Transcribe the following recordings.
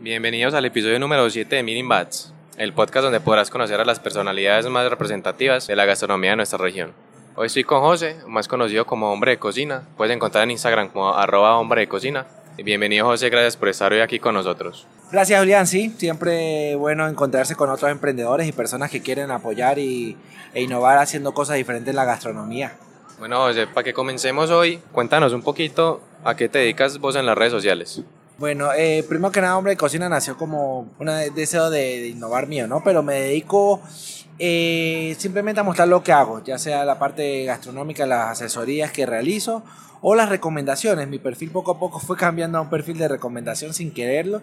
Bienvenidos al episodio número 7 de Meeting Bats, el podcast donde podrás conocer a las personalidades más representativas de la gastronomía de nuestra región. Hoy estoy con José, más conocido como Hombre de Cocina. Puedes encontrar en Instagram como arroba hombre de cocina. Y bienvenido José, gracias por estar hoy aquí con nosotros. Gracias Julián, sí, siempre bueno encontrarse con otros emprendedores y personas que quieren apoyar y, e innovar haciendo cosas diferentes en la gastronomía. Bueno José, para que comencemos hoy, cuéntanos un poquito a qué te dedicas vos en las redes sociales. Bueno, eh, primero que nada, Hombre de Cocina nació como un deseo de, innovar mío, ¿no? Pero me dedico eh, simplemente a mostrar lo que hago, ya sea la parte gastronómica, las asesorías que realizo o las recomendaciones. Mi perfil poco a poco fue cambiando a un perfil de recomendación sin quererlo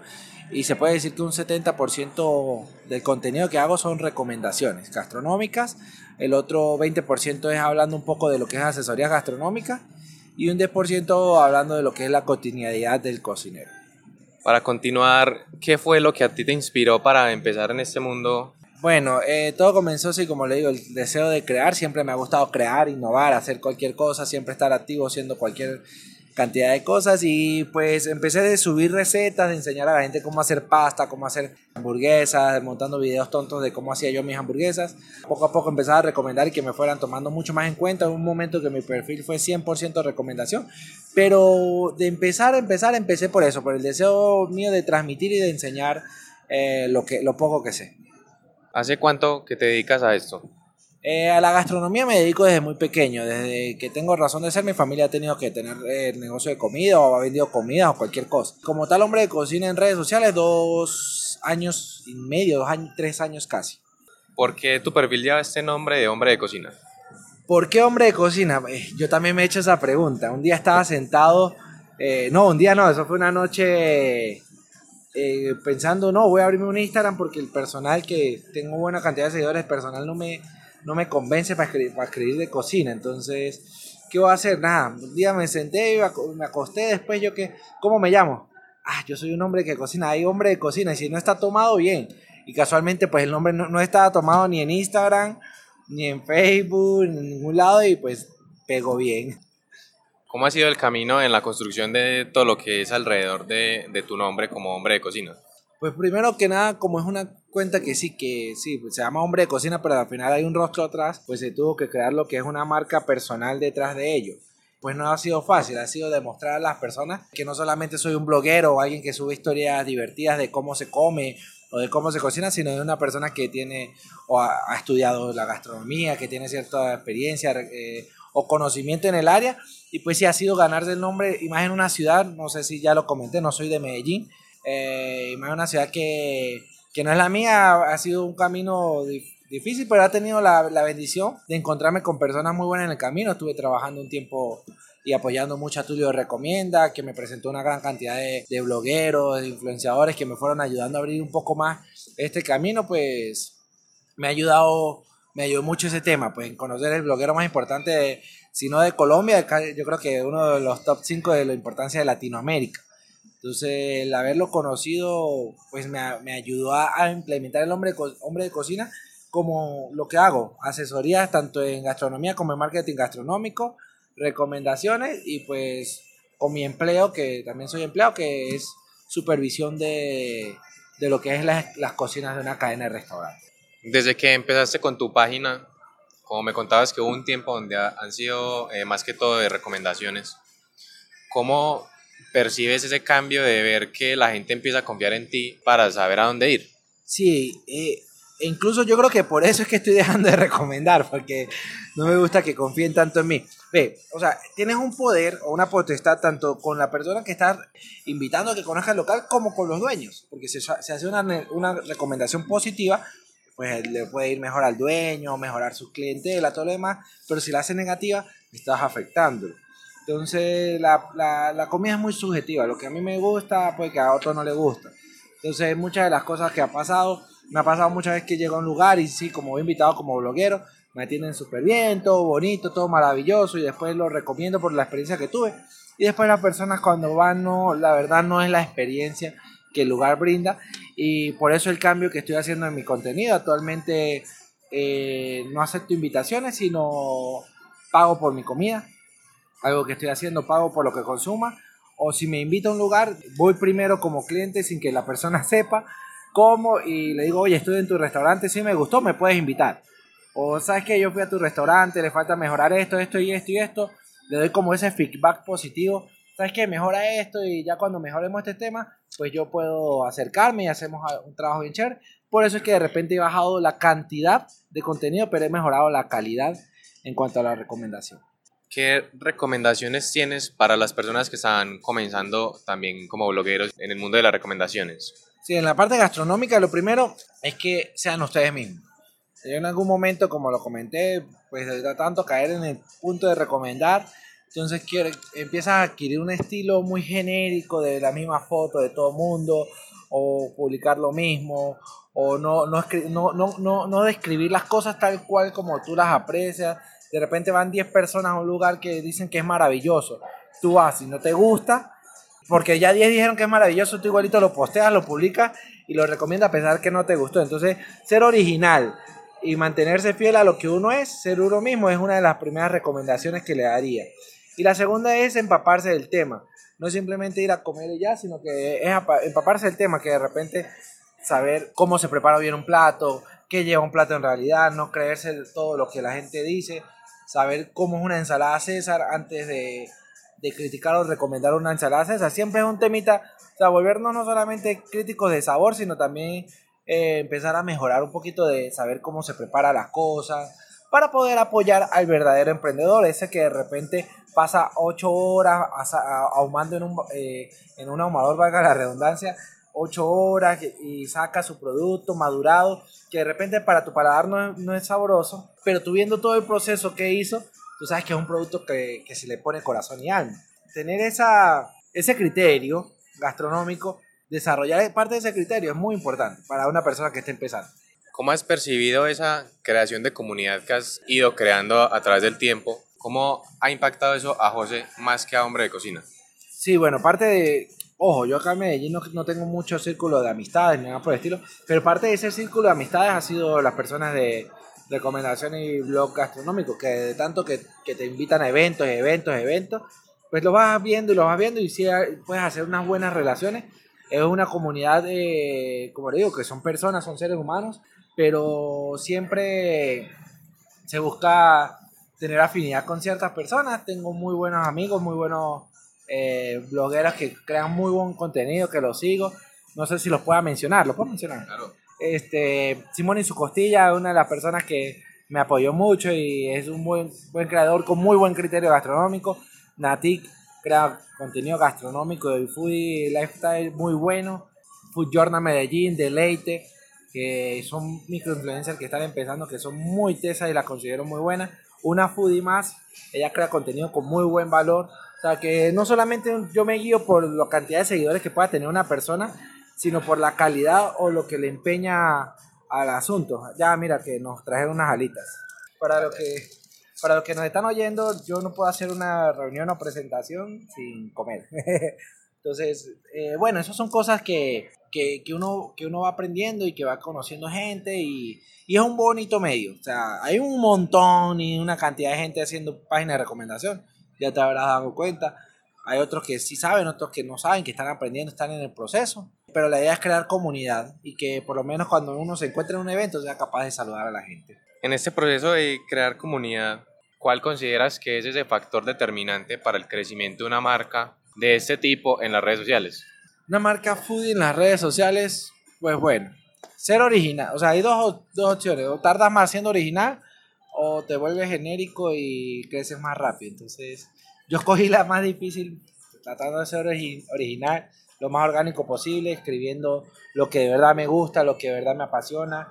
y se puede decir que un 70% del contenido que hago son recomendaciones gastronómicas, el otro 20% es hablando un poco de lo que es asesoría gastronómica y un 10% hablando de lo que es la cotidianidad del cocinero. Para continuar, ¿qué fue lo que a ti te inspiró para empezar en este mundo? Bueno, eh, todo comenzó así, como le digo, el deseo de crear. Siempre me ha gustado crear, innovar, hacer cualquier cosa, siempre estar activo haciendo cualquier cantidad de cosas y pues empecé de subir recetas, de enseñar a la gente cómo hacer pasta, cómo hacer hamburguesas, montando videos tontos de cómo hacía yo mis hamburguesas. Poco a poco empezaba a recomendar y que me fueran tomando mucho más en cuenta. En un momento que mi perfil fue 100% recomendación, pero de empezar a empezar empecé por eso, por el deseo mío de transmitir y de enseñar eh, lo, que, lo poco que sé. ¿Hace cuánto que te dedicas a esto? Eh, a la gastronomía me dedico desde muy pequeño, desde que tengo razón de ser, mi familia ha tenido que tener eh, el negocio de comida o ha vendido comida o cualquier cosa. Como tal hombre de cocina en redes sociales, dos años y medio, dos años, tres años casi. ¿Por qué tu perfil lleva este nombre de hombre de cocina? ¿Por qué hombre de cocina? Eh, yo también me he hecho esa pregunta. Un día estaba sentado, no, un día no, eso fue una noche pensando, no, voy a abrirme un Instagram porque el personal que tengo buena cantidad de seguidores, personal no me no me convence para escribir, para escribir de cocina. Entonces, ¿qué voy a hacer? Nada, un día me senté me acosté. Después, yo que, ¿cómo me llamo? Ah, yo soy un hombre que cocina. Hay hombre de cocina. Y si no está tomado, bien. Y casualmente, pues el nombre no, no estaba tomado ni en Instagram, ni en Facebook, ni en ningún lado. Y pues pegó bien. ¿Cómo ha sido el camino en la construcción de todo lo que es alrededor de, de tu nombre como hombre de cocina? Pues primero que nada, como es una cuenta que sí, que sí, pues se llama hombre de cocina, pero al final hay un rostro atrás, pues se tuvo que crear lo que es una marca personal detrás de ello. Pues no ha sido fácil, ha sido demostrar a las personas que no solamente soy un bloguero o alguien que sube historias divertidas de cómo se come o de cómo se cocina, sino de una persona que tiene o ha, estudiado la gastronomía, que tiene cierta experiencia eh, o conocimiento en el área. Y pues sí ha sido ganarse el nombre, y más en una ciudad, no sé si ya lo comenté, no soy de Medellín, eh, más en una ciudad que que no es la mía, ha sido un camino difícil, pero ha tenido la, bendición de encontrarme con personas muy buenas en el camino. Estuve trabajando un tiempo y apoyando mucho a Tulio Recomienda, que me presentó una gran cantidad de, de, blogueros, de influenciadores que me fueron ayudando a abrir un poco más este camino, pues me ha ayudado, me ayudó mucho ese tema, pues en conocer el bloguero más importante, de, si no de Colombia, yo creo que uno de los top 5 de la importancia de Latinoamérica. Entonces, el haberlo conocido, pues me, me ayudó a, implementar el hombre, hombre de cocina como lo que hago, asesorías tanto en gastronomía como en marketing gastronómico, recomendaciones y pues con mi empleo, que también soy empleado, que es supervisión de, de lo que es las, las cocinas de una cadena de restaurantes. Desde que empezaste con tu página, como me contabas que hubo un tiempo donde han sido eh, más que todo de recomendaciones, ¿cómo percibes ese cambio de ver que la gente empieza a confiar en ti para saber a dónde ir. Sí, eh, incluso yo creo que por eso es que estoy dejando de recomendar, porque no me gusta que confíen tanto en mí. Ve, o sea, tienes un poder o una potestad tanto con la persona que estás invitando a que conozca el local como con los dueños, porque si se hace una, una recomendación positiva, pues le puede ir mejor al dueño, mejorar su clientela, todo lo demás, pero si la hace negativa, estás afectándolo. Entonces, la, la, la, comida es muy subjetiva. Lo que a mí me gusta, pues que a otro no le gusta. Entonces, muchas de las cosas que ha pasado, me ha pasado muchas veces que llego a un lugar y sí, como invitado como bloguero, me atienden súper bien, todo bonito, todo maravilloso y después lo recomiendo por la experiencia que tuve. Y después las personas cuando van, no, la verdad no es la experiencia que el lugar brinda y por eso el cambio que estoy haciendo en mi contenido. Actualmente eh, no acepto invitaciones, sino pago por mi comida algo que estoy haciendo, pago por lo que consuma, O si me invita a un lugar, voy primero como cliente sin que la persona sepa cómo y le digo, oye, estoy en tu restaurante, si me gustó, me puedes invitar. O sabes que yo fui a tu restaurante, le falta mejorar esto, esto y esto y esto. Le doy como ese feedback positivo. Sabes que mejora esto y ya cuando mejoremos este tema, pues yo puedo acercarme y hacemos un trabajo bien chévere. Por eso es que de repente he bajado la cantidad de contenido, pero he mejorado la calidad en cuanto a la recomendación. ¿Qué recomendaciones tienes para las personas que están comenzando también como blogueros en el mundo de las recomendaciones? Sí, en la parte gastronómica lo primero es que sean ustedes mismos. Yo en algún momento, como lo comenté, pues de tanto caer en el punto de recomendar, entonces quiere, empiezas a adquirir un estilo muy genérico de la misma foto de todo mundo, o publicar lo mismo, o no, no, no, no, no describir las cosas tal cual como tú las aprecias. De repente van 10 personas a un lugar que dicen que es maravilloso. Tú vas y no te gusta, porque ya 10 dijeron que es maravilloso, tú igualito lo posteas, lo publicas y lo recomiendas a pesar que no te gustó. Entonces, ser original y mantenerse fiel a lo que uno es, ser uno mismo, es una de las primeras recomendaciones que le daría. Y la segunda es empaparse del tema. No simplemente ir a comer y ya, sino que es empaparse del tema, que de repente saber cómo se prepara bien un plato, qué lleva un plato en realidad, no creerse todo lo que la gente dice, saber cómo es una ensalada César antes de, de criticar o recomendar una ensalada César. Siempre es un temita, o sea, volvernos no solamente críticos de sabor, sino también eh, empezar a mejorar un poquito de saber cómo se prepara las cosas, para poder apoyar al verdadero emprendedor, ese que de repente pasa ocho horas ahumando en un, eh, en un ahumador, valga la redundancia, ocho horas y saca su producto madurado, que de repente para tu paladar no es, no es sabroso, pero tú viendo todo el proceso que hizo, tú sabes que es un producto que, que se le pone corazón y alma. Tener esa, ese criterio gastronómico, desarrollar parte de ese criterio es muy importante para una persona que esté empezando. ¿Cómo has percibido esa creación de comunidad que has ido creando a través del tiempo? ¿Cómo ha impactado eso a José más que a hombre de cocina? Sí, bueno, parte de, ojo, yo acá en Medellín no, no, tengo mucho círculo de amistades ni nada por el estilo, pero parte de ese círculo de amistades ha sido las personas de recomendación y blog gastronómico, que de tanto que, que, te invitan a eventos, eventos, eventos, pues lo vas viendo y lo vas viendo y sí puedes hacer unas buenas relaciones. Es una comunidad, de, como le digo, que son personas, son seres humanos pero siempre se busca tener afinidad con ciertas personas. Tengo muy buenos amigos, muy buenos eh, blogueros que crean muy buen contenido, que los sigo. No sé si los pueda mencionar, ¿los puedo mencionar? Claro. Este, Simón y su costilla, una de las personas que me apoyó mucho y es un buen, buen creador con muy buen criterio gastronómico. Natik crea contenido gastronómico y foodie lifestyle muy bueno. Food Journal Medellín, Deleite que son microinfluencers que están empezando, que son muy tesas y las considero muy buenas. Una foodie más, ella crea contenido con muy buen valor. O sea, que no solamente yo me guío por la cantidad de seguidores que pueda tener una persona, sino por la calidad o lo que le empeña al asunto. Ya, mira, que nos trajeron unas alitas. Para lo que, para los que nos están oyendo, yo no puedo hacer una reunión o presentación sin comer. Entonces, eh, bueno, esas son cosas que, que, que, uno, que uno va aprendiendo y que va conociendo gente y, y, es un bonito medio. O sea, hay un montón y una cantidad de gente haciendo páginas de recomendación, ya te habrás dado cuenta. Hay otros que sí saben, otros que no saben, que están aprendiendo, están en el proceso. Pero la idea es crear comunidad y que por lo menos cuando uno se encuentre en un evento sea capaz de saludar a la gente. En este proceso de crear comunidad, ¿cuál consideras que es ese factor determinante para el crecimiento de una marca de este tipo en las redes sociales? Una marca foodie en las redes sociales, pues bueno, ser original. O sea, hay dos, dos opciones. O tardas más siendo original o te vuelves genérico y creces más rápido. Entonces, yo escogí la más difícil, tratando de ser original, lo más orgánico posible, escribiendo lo que de verdad me gusta, lo que de verdad me apasiona,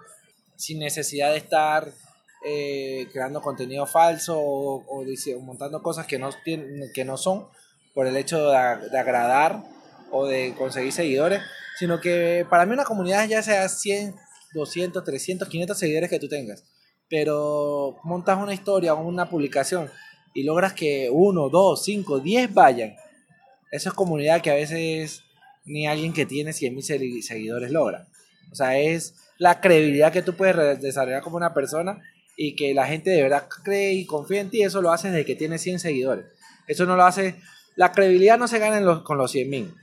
sin necesidad de estar eh, creando contenido falso o, o, montando cosas que no, que no son, por el hecho de, agradar o de conseguir seguidores, sino que para mí una comunidad ya sea 100, 200, 300, 500 seguidores que tú tengas, pero montas una historia o una publicación y logras que uno, dos, cinco, diez vayan. Eso es comunidad que a veces ni alguien que tiene 100 mil seguidores logra. O sea, es la credibilidad que tú puedes desarrollar como una persona y que la gente de verdad cree y confía en ti. Eso lo haces desde que tienes 100 seguidores. Eso no lo haces la credibilidad no se gana en los, con los 100 mil.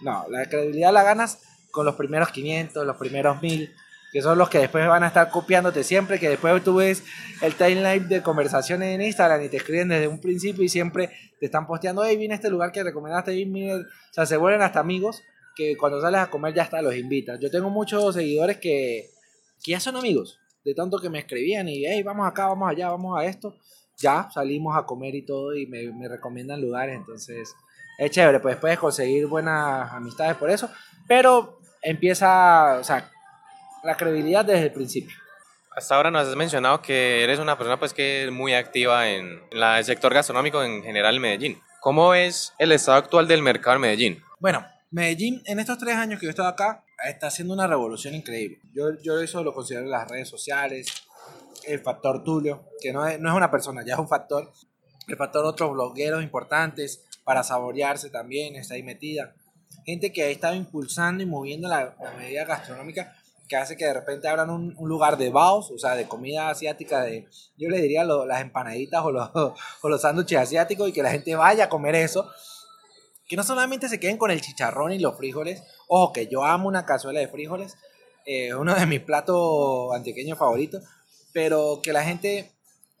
No, la credibilidad la ganas con los primeros 500, los primeros 1000, que son los que después van a estar copiándote siempre, que después tú ves el timeline de conversaciones en Instagram y te escriben desde un principio y siempre te están posteando, hey, vine a este lugar que recomendaste, o sea, se vuelven hasta amigos que cuando sales a comer ya hasta los invitas. Yo tengo muchos seguidores que, que ya son amigos, de tanto que me escribían y, hey, vamos acá, vamos allá, vamos a esto. Ya salimos a comer y todo y me, me recomiendan lugares, entonces es chévere, pues puedes conseguir buenas amistades por eso, pero empieza, o sea, la credibilidad desde el principio. Hasta ahora nos has mencionado que eres una persona pues que es muy activa en, el sector gastronómico en general en Medellín. ¿Cómo es el estado actual del mercado en Medellín? Bueno, Medellín en estos tres años que yo he estado acá está haciendo una revolución increíble. Yo, yo eso lo considero las redes sociales, el factor Tulio, que no es, no es una persona, ya es un factor. El factor otros blogueros importantes para saborearse también está ahí metida. Gente que ha estado impulsando y moviendo la, la medida gastronómica que hace que de repente abran un, lugar de baos, o sea, de comida asiática, de, yo le diría las empanaditas o los, o los sándwiches asiáticos y que la gente vaya a comer eso. Que no solamente se queden con el chicharrón y los frijoles, ojo que yo amo una cazuela de frijoles, eh, uno de mis platos antioqueños favoritos, pero que la gente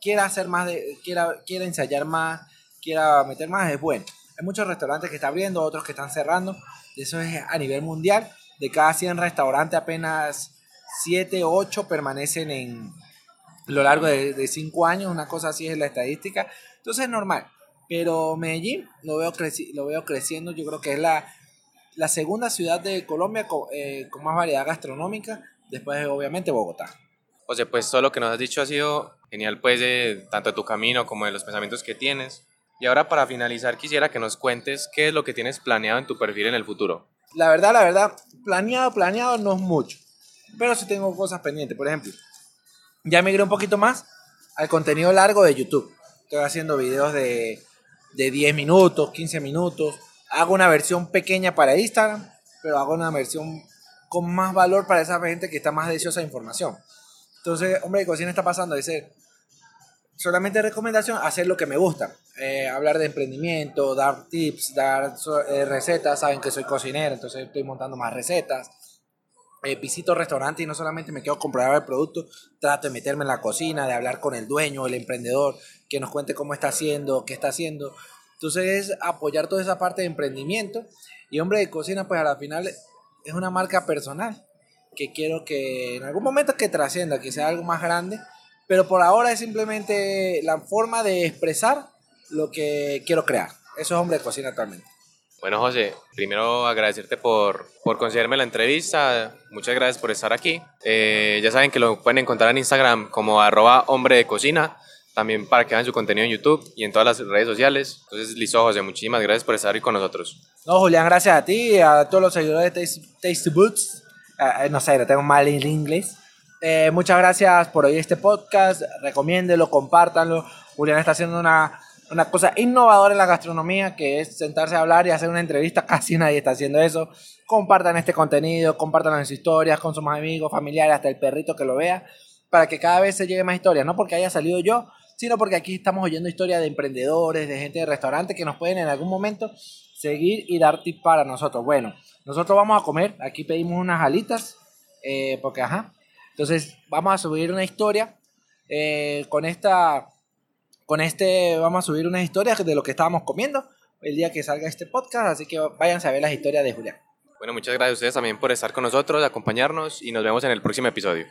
quiera hacer más, de, quiera, quiera ensayar más, quiera meter más, es bueno. Hay muchos restaurantes que están abriendo, otros que están cerrando, eso es a nivel mundial de cada 100 restaurantes apenas 7, 8 permanecen en lo largo de, 5 años, una cosa así es la estadística, entonces es normal. Pero Medellín lo veo, creci lo veo creciendo, yo creo que es la, la segunda ciudad de Colombia con, eh, con más variedad gastronómica, después obviamente Bogotá. José, pues todo lo que nos has dicho ha sido genial, pues, de, tanto de tu camino como de los pensamientos que tienes. Y ahora para finalizar quisiera que nos cuentes qué es lo que tienes planeado en tu perfil en el futuro la verdad, la verdad, planeado, planeado no es mucho. Pero sí tengo cosas pendientes. Por ejemplo, ya migré un poquito más al contenido largo de YouTube. Estoy haciendo videos de, de 10 minutos, 15 minutos. Hago una versión pequeña para Instagram, pero hago una versión con más valor para esa gente que está más deseosa de información. Entonces, hombre de cocina está pasando de ser solamente recomendación, hacer lo que me gusta. Eh, hablar de emprendimiento, dar tips, dar eh, recetas. Saben que soy cocinero, entonces estoy montando más recetas. Eh, visito restaurantes y no solamente me quedo comprar el producto, trato de meterme en la cocina, de hablar con el dueño, el emprendedor, que nos cuente cómo está haciendo, qué está haciendo. Entonces es apoyar toda esa parte de emprendimiento. Y hombre de cocina, pues a la final es una marca personal que quiero que en algún momento que trascienda, que sea algo más grande pero por ahora es simplemente la forma de expresar lo que quiero crear. Eso es Hombre de Cocina actualmente. Bueno, José, primero agradecerte por, por concederme la entrevista. Muchas gracias por estar aquí. Eh, ya saben que lo pueden encontrar en Instagram como arroba hombre de cocina. También para que vean su contenido en YouTube y en todas las redes sociales. Entonces, listo, José, muchísimas gracias por estar aquí con nosotros. No, Julián, gracias a ti y a todos los seguidores de Taste, Taste Boots. Uh, no sé, lo tengo mal en inglés. Eh, muchas gracias por oír este podcast. Recomiéndelo, compártanlo. Julián está haciendo una, una cosa innovadora en la gastronomía, que es sentarse a hablar y hacer una entrevista. Casi nadie está haciendo eso. Compartan este contenido, compartan las historias con sus amigos, familiares, hasta el perrito que lo vea, para que cada vez se llegue más historias. No porque haya salido yo, sino porque aquí estamos oyendo historias de emprendedores, de gente de restaurantes que nos pueden en algún momento seguir y dar tips para nosotros. Bueno, nosotros vamos a comer. Aquí pedimos unas alitas, eh, porque ajá, entonces vamos a subir una historia eh, con esta, con este, vamos a subir una historia de lo que estábamos comiendo el día que salga este podcast, así que váyanse a ver las historias de Julián. Bueno, muchas gracias a ustedes también por estar con nosotros, acompañarnos y nos vemos en el próximo episodio.